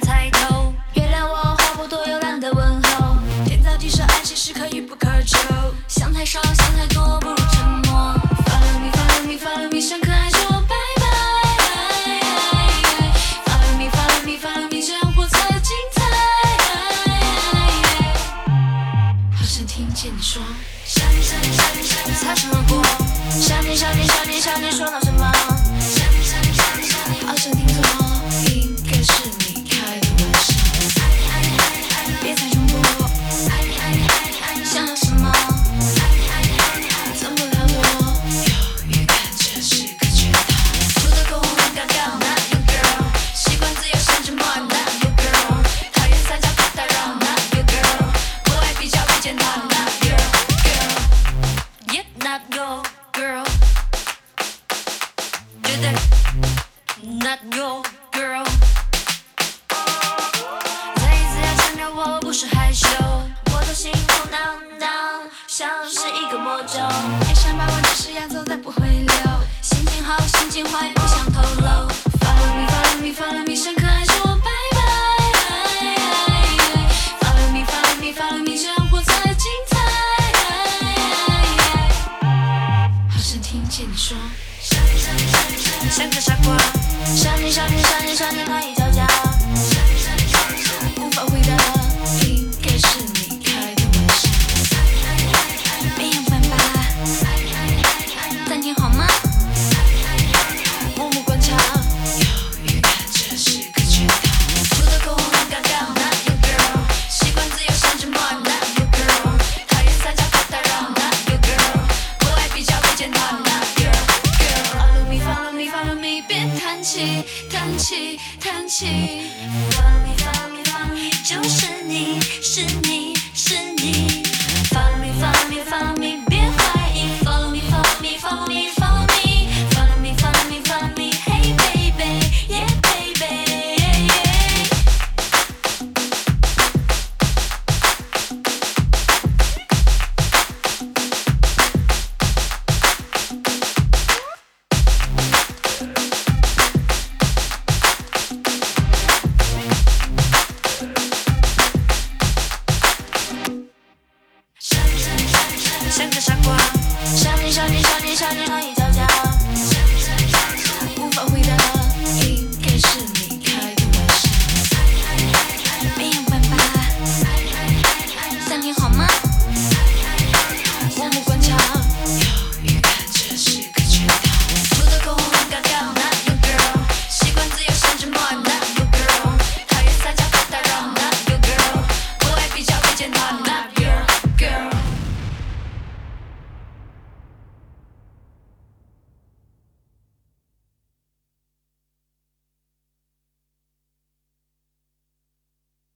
猜头，原谅我话不多又懒得问候。天造地设，爱情是可遇不可求。想太少，想太多，不如沉默。Follow me, Follow me, Follow me，想可爱说拜拜。Follow me, Follow me, Follow me，想活的精彩。好想听见你说，shawty, shawty, shawty, shawty，擦肩而过。Shawty, shawty, shawty, 说闹什么？Not go girl。再一次要强调我不是害羞，我的心空荡荡，像是一个魔咒。也想把我的誓言走但不会留，心情好心情坏不想透露。Follow me, follow me, follow me，深刻爱说我拜拜。Follow me, follow me, follow me，生活才精彩。好想听见你说，想想想像个傻瓜，想你想你想你想你难以招架，想你想你想你气，叹气，叹气。Follow me, follow me, follow me，就是你，是你，是你。像个傻瓜，想你想你想你想你难以招